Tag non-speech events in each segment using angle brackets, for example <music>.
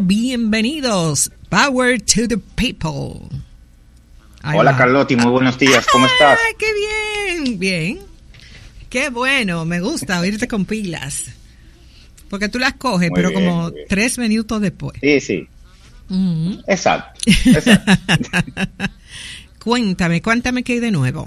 Bienvenidos. Power to the people. Hola Carlotti, muy buenos días, ¿cómo estás? ¡Qué bien! Bien. Qué bueno, me gusta oírte con pilas. Porque tú las coges, pero como tres minutos después. Sí, sí. <laughs> Exacto. cuéntame, cuéntame qué hay de nuevo.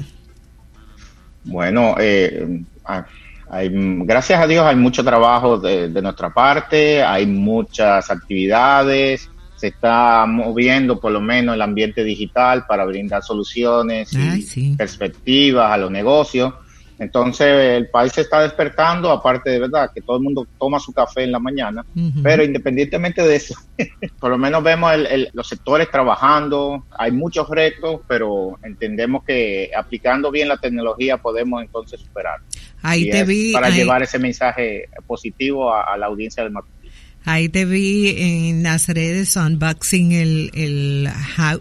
Bueno, eh, ah, hay, gracias a Dios hay mucho trabajo de, nuestra parte, hay muchas actividades, se está moviendo por lo menos el ambiente digital para brindar soluciones y perspectivas a los negocios. Entonces el país se está despertando, aparte de verdad que todo el mundo toma su café en la mañana, pero independientemente de eso, <laughs> por lo menos vemos los sectores trabajando, hay muchos retos, pero entendemos que aplicando bien la tecnología podemos entonces superar. Ahí te vi. Para llevar ese mensaje positivo a, la audiencia del matutino. Ahí te vi en las redes unboxing el, el,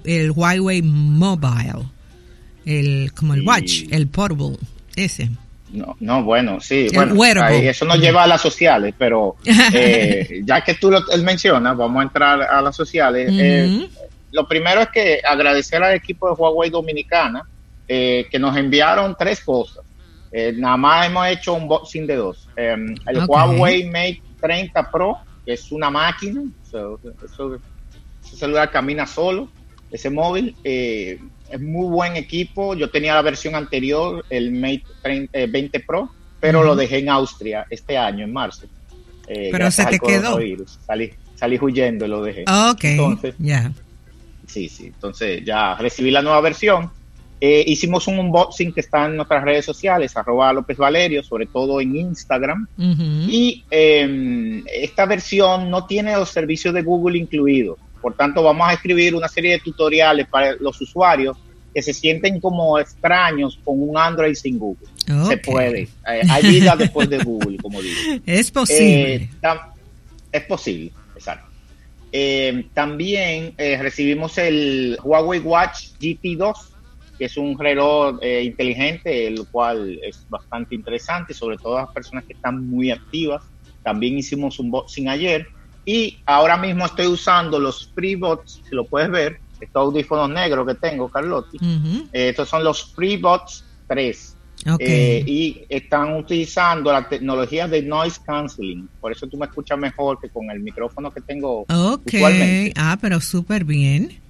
el Huawei Mobile, el, como el Watch, el Portable ese. No, no, bueno, sí, bueno, eso nos lleva a las sociales, pero <laughs> eh, ya que tú lo mencionas, vamos a entrar a las sociales. Eh, lo primero es que agradecer al equipo de Huawei Dominicana eh, que nos enviaron tres cosas. Nada más hemos hecho un boxing de dos. Em, el Huawei Mate 30 Pro, que es una máquina, ese celular camina solo, ese móvil. Eh, es muy buen equipo. Yo tenía la versión anterior, el Mate 20 eh, Pro, pero lo dejé en Austria este año, en marzo. Eh, pero se te quedó. Salí, salí huyendo y lo dejé. Ok, entonces, ya. Sí, sí, entonces ya recibí la nueva versión. Eh, hicimos un unboxing que está en nuestras redes sociales, arroba López Valerio, sobre todo en Instagram. Y em, esta versión no tiene los servicios de Google incluidos. Por tanto, vamos a escribir una serie de tutoriales para los usuarios que se sienten como extraños con un Android sin Google. Se puede. Eh, hay vida después de Google, como digo. <laughs> Es posible. Eh, es posible, exacto. También recibimos el Huawei Watch GT2, que es un reloj inteligente, el cual es bastante interesante, sobre todo las personas que están muy activas. También hicimos un boxing ayer y ahora mismo estoy usando los FreeBots, si lo puedes ver, estos audífonos negros que tengo, Carlotti. Eh, estos son los FreeBots 3. Eh, y están utilizando la tecnología de noise canceling. Por eso tú me escuchas mejor que con el micrófono que tengo Ok. Ah, pero súper bien.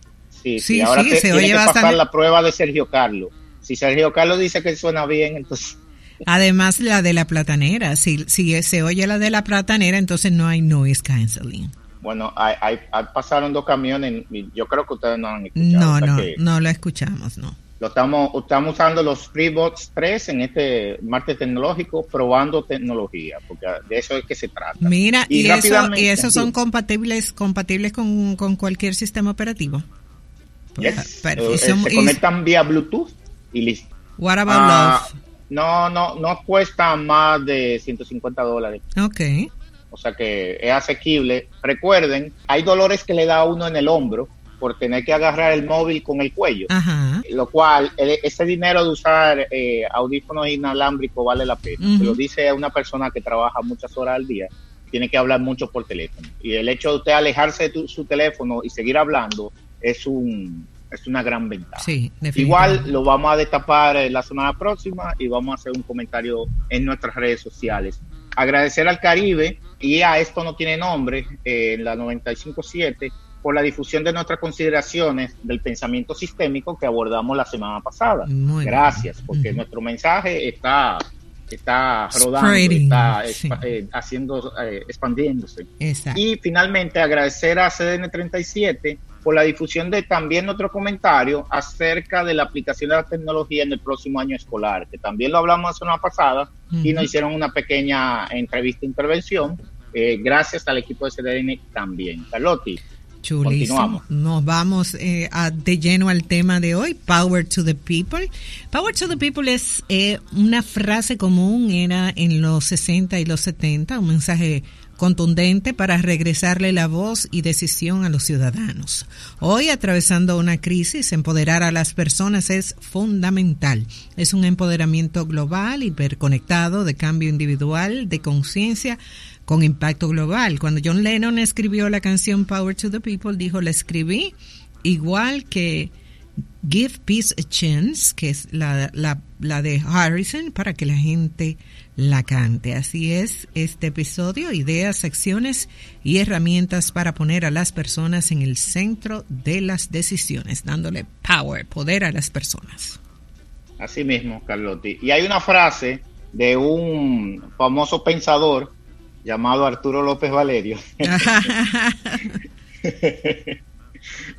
Sí, sí, ahora sí, se oye que pasar la prueba de Sergio Carlos. Si Sergio Carlos dice que suena bien, entonces <laughs> Además, la de la platanera. Si, si se oye la de la platanera, entonces no hay noise canceling. Bueno, hay, pasaron dos camiones y yo creo que ustedes no han escuchado. No, no, no lo escuchamos, no. Lo estamos, estamos usando los FreeBots 3 en este martes tecnológico, probando tecnología, porque de eso es que se trata. Mira, y, eso, y esos son compatibles compatibles con, cualquier sistema operativo. Yes. Eh, se conectan vía Bluetooth y listo. What about ah, love? No, no, no cuesta más de 150 dólares. Ok. O sea que es asequible. Recuerden, hay dolores que le da a uno en el hombro por tener que agarrar el móvil con el cuello. Ajá. Lo cual, ese dinero de usar eh, audífonos inalámbricos vale la pena. Lo dice una persona que trabaja muchas horas al día. Tiene que hablar mucho por teléfono. Y el hecho de usted alejarse de su teléfono y seguir hablando es un, es una gran ventaja. Igual lo vamos a destapar eh, la semana próxima y vamos a hacer un comentario en nuestras redes sociales. Agradecer al Caribe y a esto no tiene nombre, eh, en la 957, por la difusión de nuestras consideraciones del pensamiento sistémico que abordamos la semana pasada. Gracias, porque nuestro mensaje está está rodando, está eh, haciendo, expandiéndose. Y finalmente agradecer a CDN37 por la difusión de también nuestro comentario acerca de la aplicación de la tecnología en el próximo año escolar, que también lo hablamos la semana pasada y nos hicieron una pequeña entrevista intervención, eh, gracias al equipo de CDN también. Carlotti. Continuamos. Nos vamos eh, de lleno al tema de hoy, Power to the People. Power to the People es eh, una frase común, era en los 60 y los 70, un mensaje contundente para regresarle la voz y decisión a los ciudadanos. Hoy, atravesando una crisis, empoderar a las personas es fundamental. Es un empoderamiento global, hiperconectado, de cambio individual, de conciencia, con impacto global. Cuando John Lennon escribió la canción Power to the People, dijo, la escribí igual que Give Peace a Chance, que es la, la, de Harrison, para que la gente la cante. Así es este episodio, ideas, acciones y herramientas para poner a las personas en el centro de las decisiones, dándole power, poder a las personas. Así mismo, Carlotti. Y hay una frase de un famoso pensador llamado Arturo López Valerio, <laughs>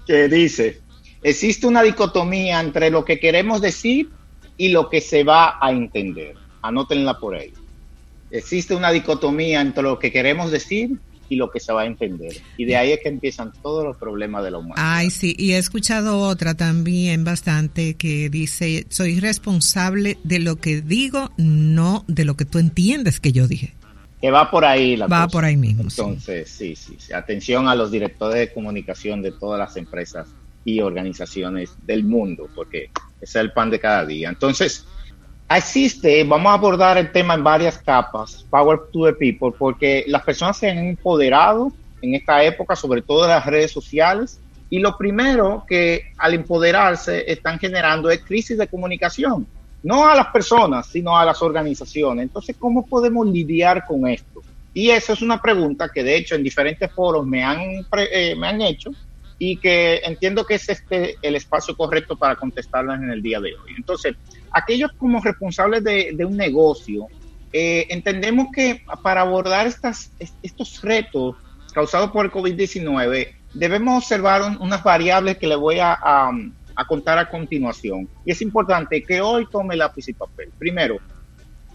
que dice, existe una dicotomía entre lo que queremos decir y lo que se va a entender. Anótenla por ahí. Existe una dicotomía entre lo que queremos decir y lo que se va a entender. Y de ahí es que empiezan todos los problemas de la humanidad. Ay, sí, y he escuchado otra también bastante que dice, soy responsable de lo que digo, no de lo que tú entiendes que yo dije. Que va por ahí la Va por ahí mismo. Entonces, sí. sí, sí. Atención a los directores de comunicación de todas las empresas y organizaciones del mundo, porque ese es el pan de cada día. Entonces, existe, vamos a abordar el tema en varias capas, Power to the People, porque las personas se han empoderado en esta época, sobre todo en las redes sociales, y lo primero que al empoderarse están generando es crisis de comunicación, no a las personas, sino a las organizaciones. Entonces, ¿cómo podemos lidiar con esto? Y esa es una pregunta que de hecho en diferentes foros me han, eh, me han hecho y que entiendo que es este el espacio correcto para contestarlas en el día de hoy. Entonces, aquellos como responsables de, un negocio, eh, entendemos que para abordar estas, estos retos causados por el COVID-19, debemos observar unas variables que le voy a, a, contar a continuación. Y es importante que hoy tome lápiz y papel. Primero,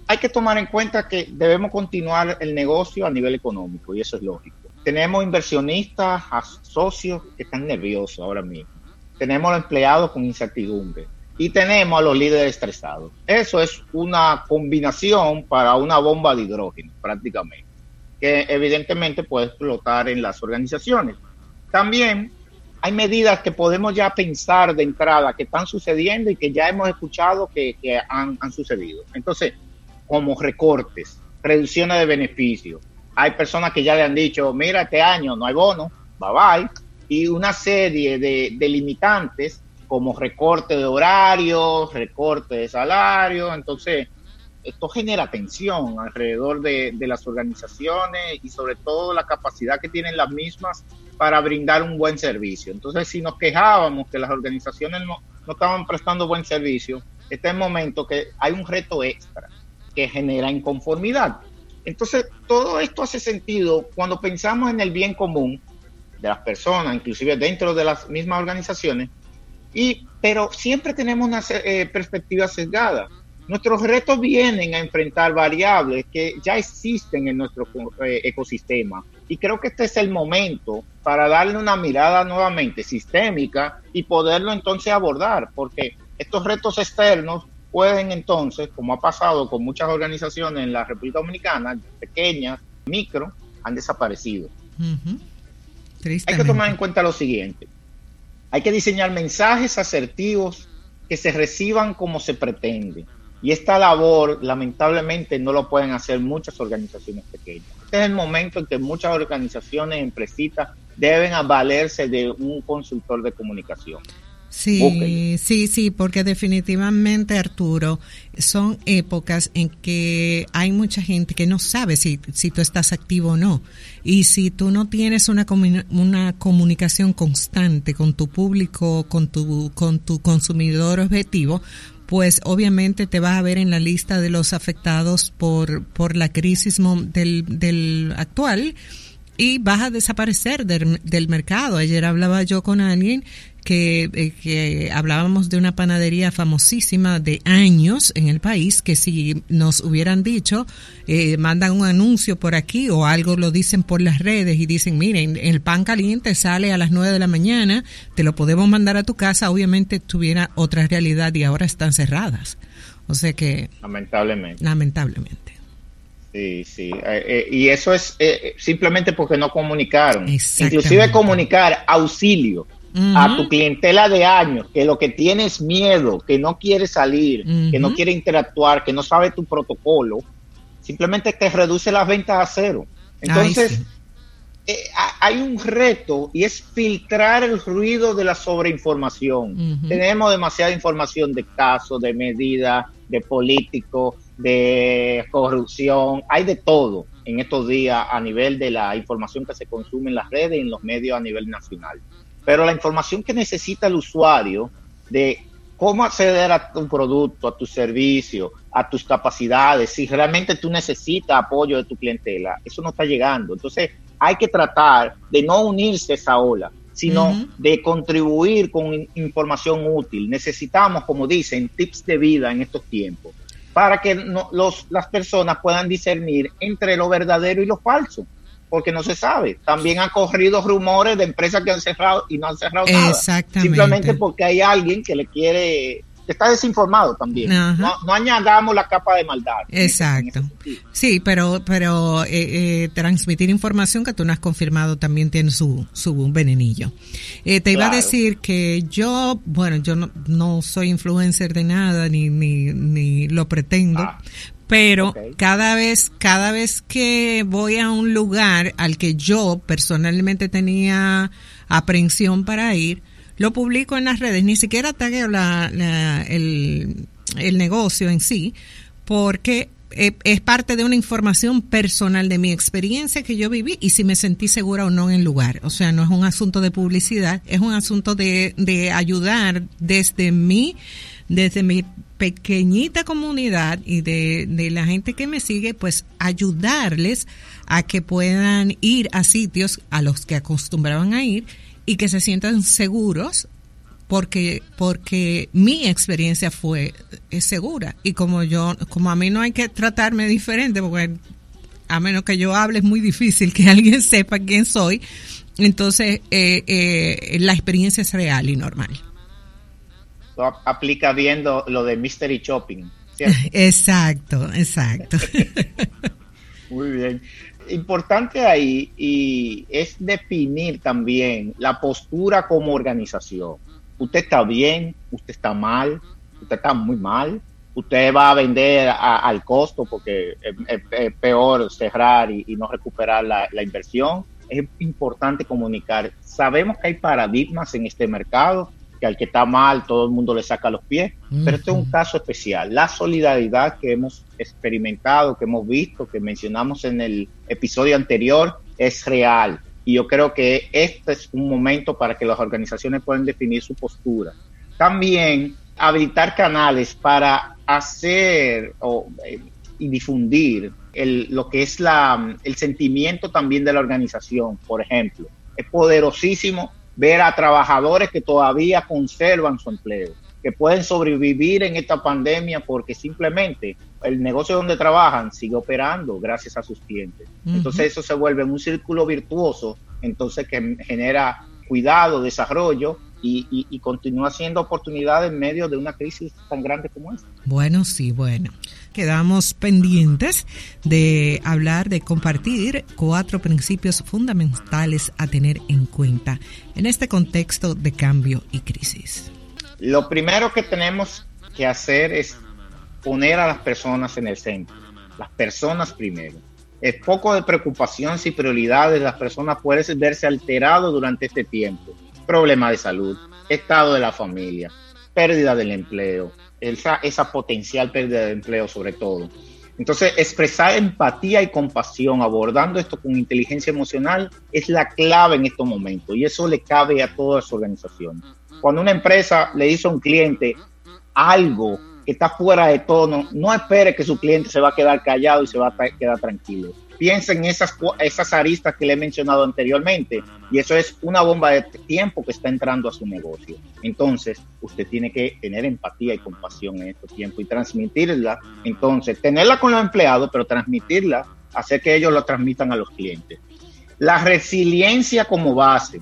hay que tomar en cuenta que debemos continuar el negocio a nivel económico, y eso es lógico. Tenemos inversionistas, socios que están nerviosos ahora mismo. Tenemos empleados con incertidumbre y tenemos a los líderes estresados. Eso es una combinación para una bomba de hidrógeno, prácticamente, que evidentemente puede explotar en las organizaciones. También hay medidas que podemos ya pensar de entrada que están sucediendo y que ya hemos escuchado que, han, sucedido. Entonces, como recortes, reducciones de beneficios, hay personas que ya le han dicho, mira, este año no hay bono, bye bye, y una serie de, limitantes como recorte de horarios, recorte de salario, entonces esto genera tensión alrededor de, las organizaciones y sobre todo la capacidad que tienen las mismas para brindar un buen servicio. Entonces, si nos quejábamos que las organizaciones no, no estaban prestando buen servicio, este es el momento que hay un reto extra que genera inconformidad. Entonces, todo esto hace sentido cuando pensamos en el bien común de las personas, inclusive dentro de las mismas organizaciones, y, pero siempre tenemos una eh, perspectiva sesgada. Nuestros retos vienen a enfrentar variables que ya existen en nuestro eh, ecosistema. Y creo que este es el momento para darle una mirada nuevamente sistémica y poderlo entonces abordar, porque estos retos externos pueden entonces, como ha pasado con muchas organizaciones en la República Dominicana, pequeñas, micro, han desaparecido. Hay que tomar en cuenta lo siguiente. Hay que diseñar mensajes asertivos que se reciban como se pretende. Y esta labor, lamentablemente, no lo pueden hacer muchas organizaciones pequeñas. Este es el momento en que muchas organizaciones empresitas deben valerse de un consultor de comunicación. Sí, sí, sí, porque definitivamente, Arturo, son épocas en que hay mucha gente que no sabe si, si tú estás activo o no. Y si tú no tienes una, una comunicación constante con tu público, con tu, con tu consumidor objetivo, pues obviamente te vas a ver en la lista de los afectados por, por la crisis del, del actual y vas a desaparecer del, del mercado. Ayer hablaba yo con alguien eh, que, hablábamos de una panadería famosísima de años en el país, que si nos hubieran dicho, eh, mandan un anuncio por aquí o algo lo dicen por las redes y dicen, miren, el pan caliente sale a las 9 de la mañana, te lo podemos mandar a tu casa, obviamente tuviera otra realidad y ahora están cerradas. O sea que... Lamentablemente. Lamentablemente. Sí, sí. Eh, y eso es simplemente porque no comunicaron. Inclusive comunicar auxilio a tu clientela de años, que lo que tiene es miedo, que no quiere salir, que no quiere interactuar, que no sabe tu protocolo, simplemente te reduce las ventas a cero. Entonces, eh, hay un reto y es filtrar el ruido de la sobreinformación. Tenemos demasiada información de casos, de medidas, de políticos, de corrupción, hay de todo en estos días a nivel de la información que se consume en las redes y en los medios a nivel nacional. Pero la información que necesita el usuario de cómo acceder a tu producto, a tu servicio, a tus capacidades, si realmente tú necesitas apoyo de tu clientela, eso no está llegando. Entonces hay que tratar de no unirse a esa ola, sino de contribuir con información útil. Necesitamos, como dicen, tips de vida en estos tiempos para que los, las personas puedan discernir entre lo verdadero y lo falso, porque no se sabe. También han corrido rumores de empresas que han cerrado y no han cerrado nada. Simplemente porque hay alguien que le quiere está desinformado también. No, añadamos la capa de maldad. Exacto. sí, pero pero eh, eh, transmitir información que tú no has confirmado también tiene su, su venenillo. Eh, te iba a decir que yo, bueno, yo no, soy influencer de nada ni, ni, ni lo pretendo, ah, pero cada vez cada vez que voy a un lugar al que yo personalmente tenía aprehensión para ir lo publico en las redes, ni siquiera tagueo la, el, negocio en sí, porque e, es parte de una información personal de mi experiencia que yo viví y si me sentí segura o no en el lugar. O sea, no es un asunto de publicidad, es un asunto de, de ayudar desde mi, desde mi pequeñita comunidad y de, la gente que me sigue, pues ayudarles a que puedan ir a sitios a los que acostumbraban a ir y que se sientan seguros porque porque mi experiencia fue es segura. Y como yo como a mí no hay que tratarme diferente porque a menos que yo hable es muy difícil que <laughs> alguien sepa quién soy entonces eh, eh, la experiencia es real y normal aplica viendo lo de mystery shopping <laughs> exacto exacto <laughs> muy bien importante ahí y es definir también la postura como organización. Usted está bien, usted está mal, usted está muy mal, usted va a vender al costo porque es, peor cerrar y, no recuperar la, la, inversión. Es importante comunicar. Sabemos que hay paradigmas en este mercado al que está mal todo el mundo le saca los pies, pero este es un caso especial. La solidaridad que hemos experimentado, que hemos visto, que mencionamos en el episodio anterior, es real. Y yo creo que este es un momento para que las organizaciones puedan definir su postura. También habilitar canales para hacer eh, y difundir el, lo que es la, el sentimiento también de la organización, por ejemplo. Es poderosísimo ver a trabajadores que todavía conservan su empleo, que pueden sobrevivir en esta pandemia porque simplemente el negocio donde trabajan sigue operando gracias a sus clientes. Entonces eso se vuelve un círculo virtuoso, entonces que genera cuidado, desarrollo y, y, continúa siendo oportunidad en medio de una crisis tan grande como esta. Bueno, sí, bueno. Quedamos pendientes de hablar, de compartir cuatro principios fundamentales a tener en cuenta en este contexto de cambio y crisis. Lo primero que tenemos que hacer es poner a las personas en el centro, las personas primero. Es poco de preocupación si prioridades las personas pueden verse alterado durante este tiempo problemas de salud, estado de la familia, pérdida del empleo, esa, esa potencial pérdida de empleo sobre todo. Entonces, expresar empatía y compasión, abordando esto con inteligencia emocional, es la clave en estos momentos y eso le cabe a todas las organizaciones. Cuando una empresa le dice a un cliente algo que está fuera de tono, no espere que su cliente se va a quedar callado y se va a quedar tranquilo piensa en esas, esas aristas que le he mencionado anteriormente y eso es una bomba de tiempo que está entrando a su negocio. Entonces, usted tiene que tener empatía y compasión en este tiempo y transmitirla. Entonces, tenerla con los empleados, pero transmitirla, hacer que ellos lo transmitan a los clientes. La resiliencia como base.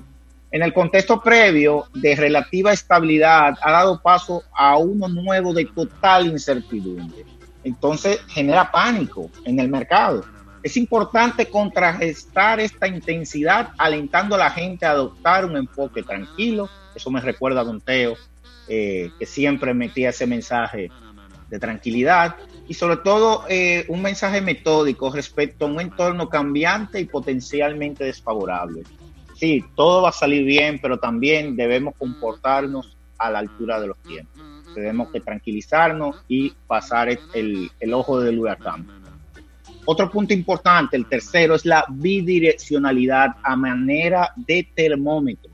En el contexto previo de relativa estabilidad ha dado paso a uno nuevo de total incertidumbre. Entonces genera pánico en el mercado es importante contrarrestar esta intensidad alentando a la gente a adoptar un enfoque tranquilo. Eso me recuerda a Don Teo, eh, que siempre metía ese mensaje de tranquilidad. y sobre todo eh, un mensaje metódico respecto a un entorno cambiante y potencialmente desfavorable. Sí, todo va a salir bien, pero también debemos comportarnos a la altura de los tiempos. Tenemos que tranquilizarnos y pasar el, el ojo del huracán. Otro punto importante, el tercero, es la bidireccionalidad a manera de termómetro.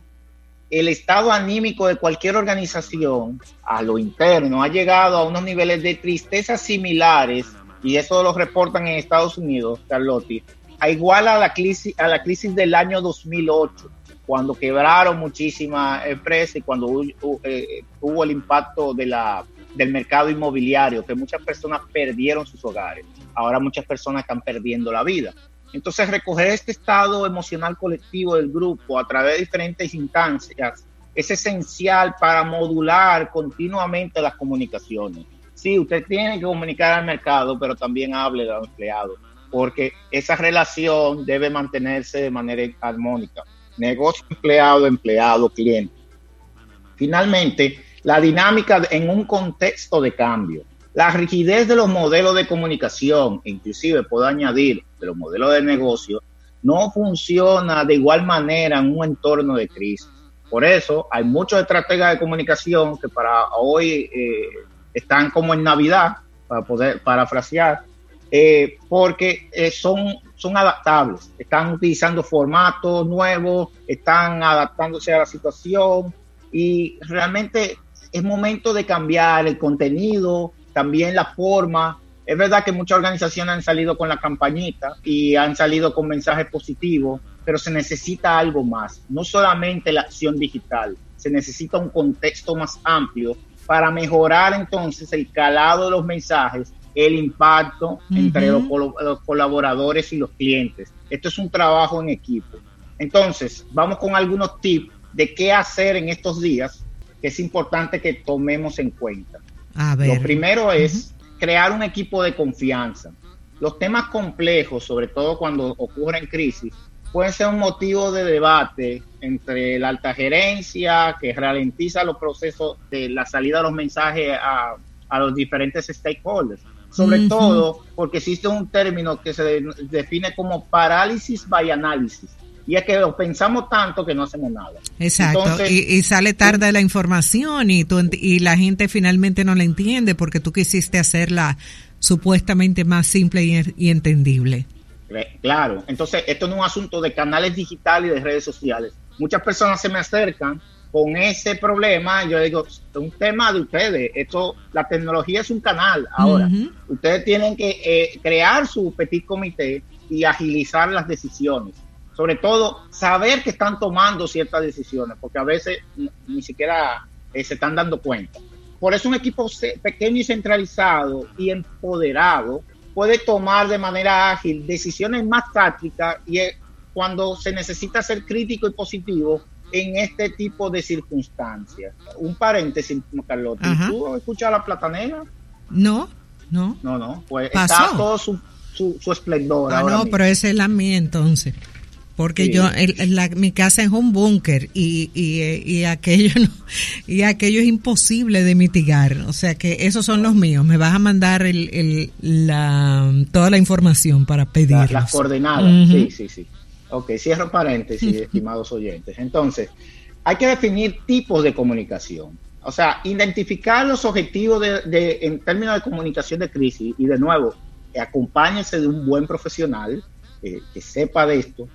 El estado anímico de cualquier organización a lo interno ha llegado a unos niveles de tristeza similares, y eso lo reportan en Estados Unidos, Carlotti, a igual a la crisis, a la crisis del año 2008, cuando quebraron muchísimas empresas y cuando eh, hubo el impacto de la, del mercado inmobiliario, que muchas personas perdieron sus hogares. Ahora muchas personas están perdiendo la vida. Entonces, recoger este estado emocional colectivo del grupo a través de diferentes instancias es esencial para modular continuamente las comunicaciones. Sí, usted tiene que comunicar al mercado, pero también hable al empleado porque esa relación debe mantenerse de manera armónica. Negocio empleado, empleado, cliente. Finalmente, la dinámica en un contexto de cambio. La rigidez de los modelos de comunicación, inclusive puedo añadir de los modelos de negocio, no funciona de igual manera en un entorno de crisis. Por eso hay muchos estrategas de comunicación que para hoy eh, están como en Navidad, para poder parafrasear, eh, porque eh, son, son adaptables, están utilizando formatos nuevos, están adaptándose a la situación y realmente es momento de cambiar el contenido, también la forma. Es verdad que muchas organizaciones han salido con la campañita y han salido con mensajes positivos, pero se necesita algo más, no solamente la acción digital, se necesita un contexto más amplio para mejorar entonces el calado de los mensajes el impacto entre los, colaboradores y los clientes. Esto es un trabajo en equipo. Entonces, vamos con algunos tips de qué hacer en estos días que es importante que tomemos en cuenta. Lo primero es crear un equipo de confianza. Los temas complejos, sobre todo cuando ocurren crisis, pueden ser un motivo de debate entre la alta gerencia, que ralentiza los procesos de la salida de los mensajes a, a los diferentes stakeholders sobre todo porque existe un término que se define como parálisis by análisis. Y es que lo pensamos tanto que no hacemos nada. Exacto. y, sale tarde la información y, y la gente finalmente no la entiende porque tú quisiste hacerla supuestamente más simple y, y entendible. Claro. Entonces, esto no es un asunto de canales digitales y de redes sociales. Muchas personas se me acercan con ese problema, yo digo, es un tema de ustedes. Esto, la tecnología es un canal ahora. Ustedes tienen que eh, crear su petit comité y agilizar las decisiones. Sobre todo, saber que están tomando ciertas decisiones, porque a veces ni, siquiera eh, se están dando cuenta. Por eso un equipo pequeño y centralizado y empoderado puede tomar de manera ágil decisiones más tácticas y eh, cuando se necesita ser crítico y positivo, en este tipo de circunstancias. Un paréntesis, Carlota. ¿Tú has escuchado la platanera? No, no. No, no. Pues está todo su, su, esplendor. Ah, no, pero esa es la mía entonces. Porque yo, mi casa es un búnker y, y, y, aquello <laughs> y aquello es imposible de mitigar. O sea que esos son los míos. Me vas a mandar el, el, la, toda la información para pedir. Las, coordenadas, sí, sí, sí. Ok, cierro paréntesis, <laughs> estimados oyentes. Entonces, hay que definir tipos de comunicación. O sea, identificar los objetivos de, en términos de comunicación de crisis y de nuevo, acompáñense de un buen profesional eh, que sepa de esto,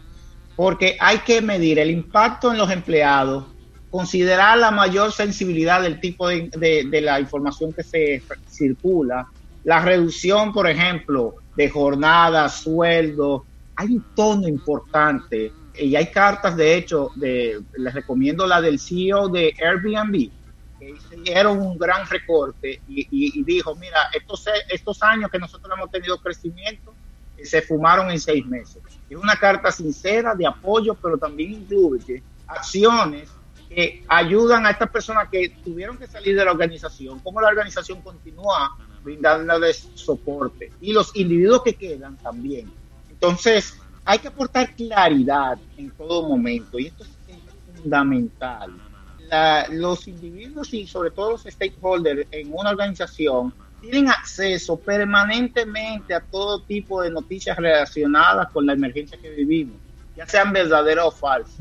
porque hay que medir el impacto en los empleados, considerar la mayor sensibilidad del tipo de, de la información que se circula, la reducción, por ejemplo, de jornadas, sueldos, hay un tono importante y hay cartas, de hecho, de, les recomiendo la del CEO de Airbnb, que hicieron un gran recorte y, dijo, mira, estos, estos años que nosotros hemos tenido crecimiento, se fumaron en seis meses. Es una carta sincera de apoyo, pero también incluye acciones que ayudan a estas personas que tuvieron que salir de la organización, cómo la organización continúa brindándoles soporte y los individuos que quedan también entonces, hay que aportar claridad en todo momento y esto es fundamental. los individuos y sobre todo los stakeholders en una organización tienen acceso permanentemente a todo tipo de noticias relacionadas con la emergencia que vivimos, ya sean verdaderas o falsas.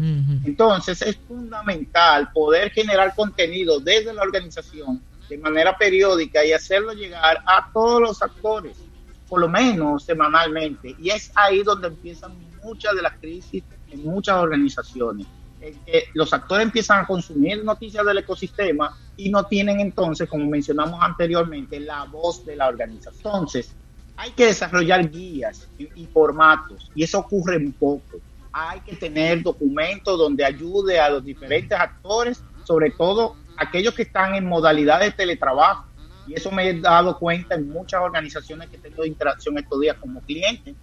Entonces es fundamental poder generar contenido desde la organización de manera periódica y hacerlo llegar a todos los actores, por lo menos semanalmente. Y es ahí donde empiezan muchas de las crisis en muchas organizaciones. Que los actores empiezan a consumir noticias del ecosistema y no tienen entonces, como mencionamos anteriormente, la voz de la organización. Entonces, hay que desarrollar guías y, formatos y eso ocurre un poco. Hay que tener documentos donde ayude a los diferentes actores, sobre todo aquellos que están en modalidad de teletrabajo. Y eso me he dado cuenta en muchas organizaciones que tengo interacción estos días como clientes,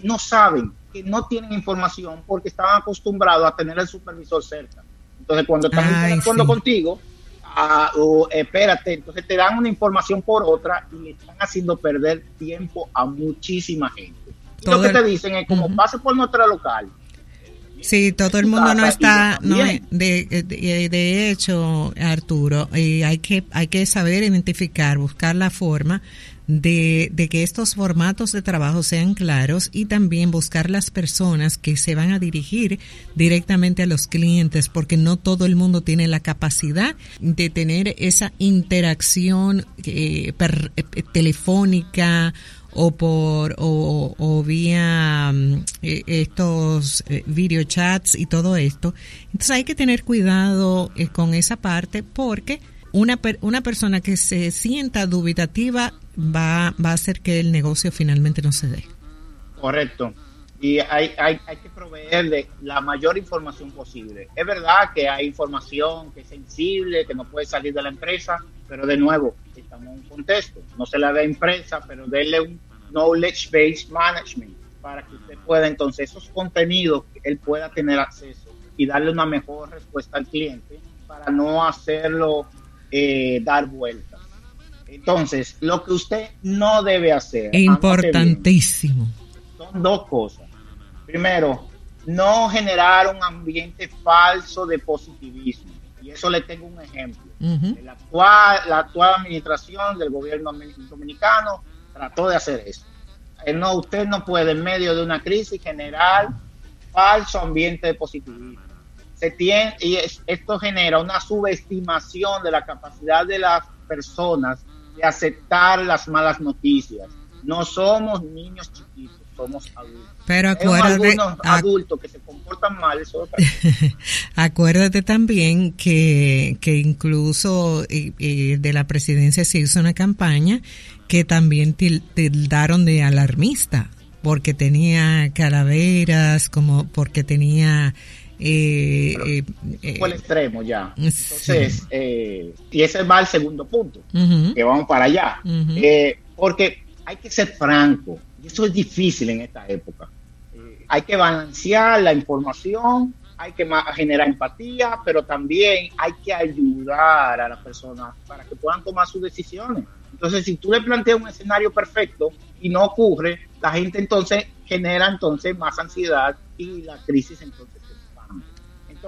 que no saben, que no tienen información porque estaban acostumbrados a tener el supervisor cerca. Entonces, cuando están interactuando contigo, ah, espérate, entonces te dan una información por otra y le están haciendo perder tiempo a muchísima gente. Y lo que te dicen es como pase por nuestra local, Sí, todo el mundo no está, no, de, de, hecho, Arturo, y hay que hay que saber identificar, buscar la forma de, que estos formatos de trabajo sean claros y también buscar las personas que se van a dirigir directamente a los clientes, porque no todo el mundo tiene la capacidad de tener esa interacción eh, eh telefónica o por o, vía mm, e, estos eh, video chats y todo esto. Entonces hay que tener cuidado eh, con esa parte porque una, una persona que se sienta dubitativa va, va a hacer que el negocio finalmente no se dé. Correcto. Y hay, hay, hay que proveerle la mayor información posible. Es verdad que hay información que es sensible, que no puede salir de la empresa, pero de nuevo, estamos en un contexto. No se la da empresa, pero denle un knowledge based management para que usted pueda entonces esos contenidos él pueda tener acceso y darle una mejor respuesta al cliente para no hacerlo eh, dar vueltas. Entonces, lo que usted no debe hacer. Importantísimo. son dos cosas. Primero, no generar un ambiente falso de positivismo. Y eso le tengo un ejemplo. la, actual, la actual administración del gobierno dominicano trató de hacer eso. Eh, no, usted no puede en medio de una crisis generar falso ambiente de positivismo. Se tiene, y esto genera una subestimación de la capacidad de las personas de aceptar las malas noticias. No somos niños chiquitos, somos adultos. Pero acuérdate, adultos que se comportan mal, eso <laughs> Acuérdate también que, que incluso de la presidencia se hizo una campaña que también tildaron de alarmista, porque tenía calaveras, como porque tenía... Eh, eh, eh fue el extremo ya. Entonces, eh, y ese va al segundo punto, que vamos para allá. Eh, porque hay que ser franco, y eso es difícil en esta época. hay que balancear la información, hay que generar empatía, pero también hay que ayudar a las personas para que puedan tomar sus decisiones. Entonces, si tú le planteas un escenario perfecto y no ocurre, la gente entonces genera entonces más ansiedad y la crisis entonces.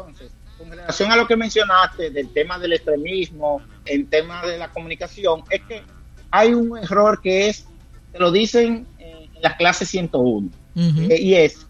Entonces, con relación a lo que mencionaste del tema del extremismo, el tema de la comunicación, es que hay un error que es, te lo dicen en las clases 101, eh, y es,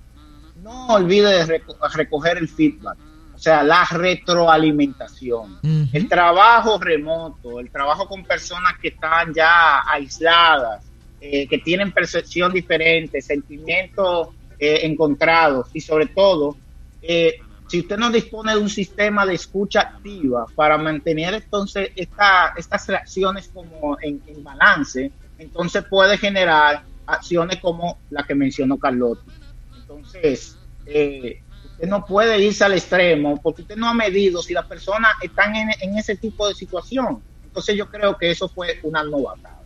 no olvides de recoger el feedback o sea, la retroalimentación, el trabajo remoto, el trabajo con personas que están ya aisladas, eh, que tienen percepción diferente, sentimientos eh, encontrados y sobre todo, eh, si usted no dispone de un sistema de escucha activa para mantener entonces esta, estas reacciones como en, en balance, entonces puede generar acciones como la que mencionó Carlotti. Entonces, eh, Usted no puede irse al extremo porque usted no ha medido si las personas están en, ese tipo de situación. Entonces yo creo que eso fue una novatada.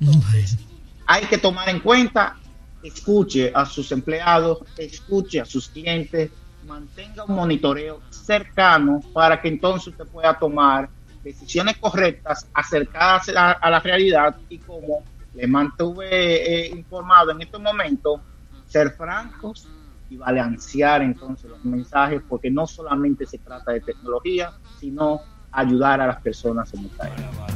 Entonces, hay que tomar en cuenta, escuche a sus empleados, escuche a sus clientes, mantenga un monitoreo cercano para que entonces usted pueda tomar decisiones correctas acercadas a, la realidad y como le mantuve eh, informado en este momento, ser francos y balancear entonces los mensajes, porque no solamente se trata de tecnología, sino ayudar a las personas en esta época.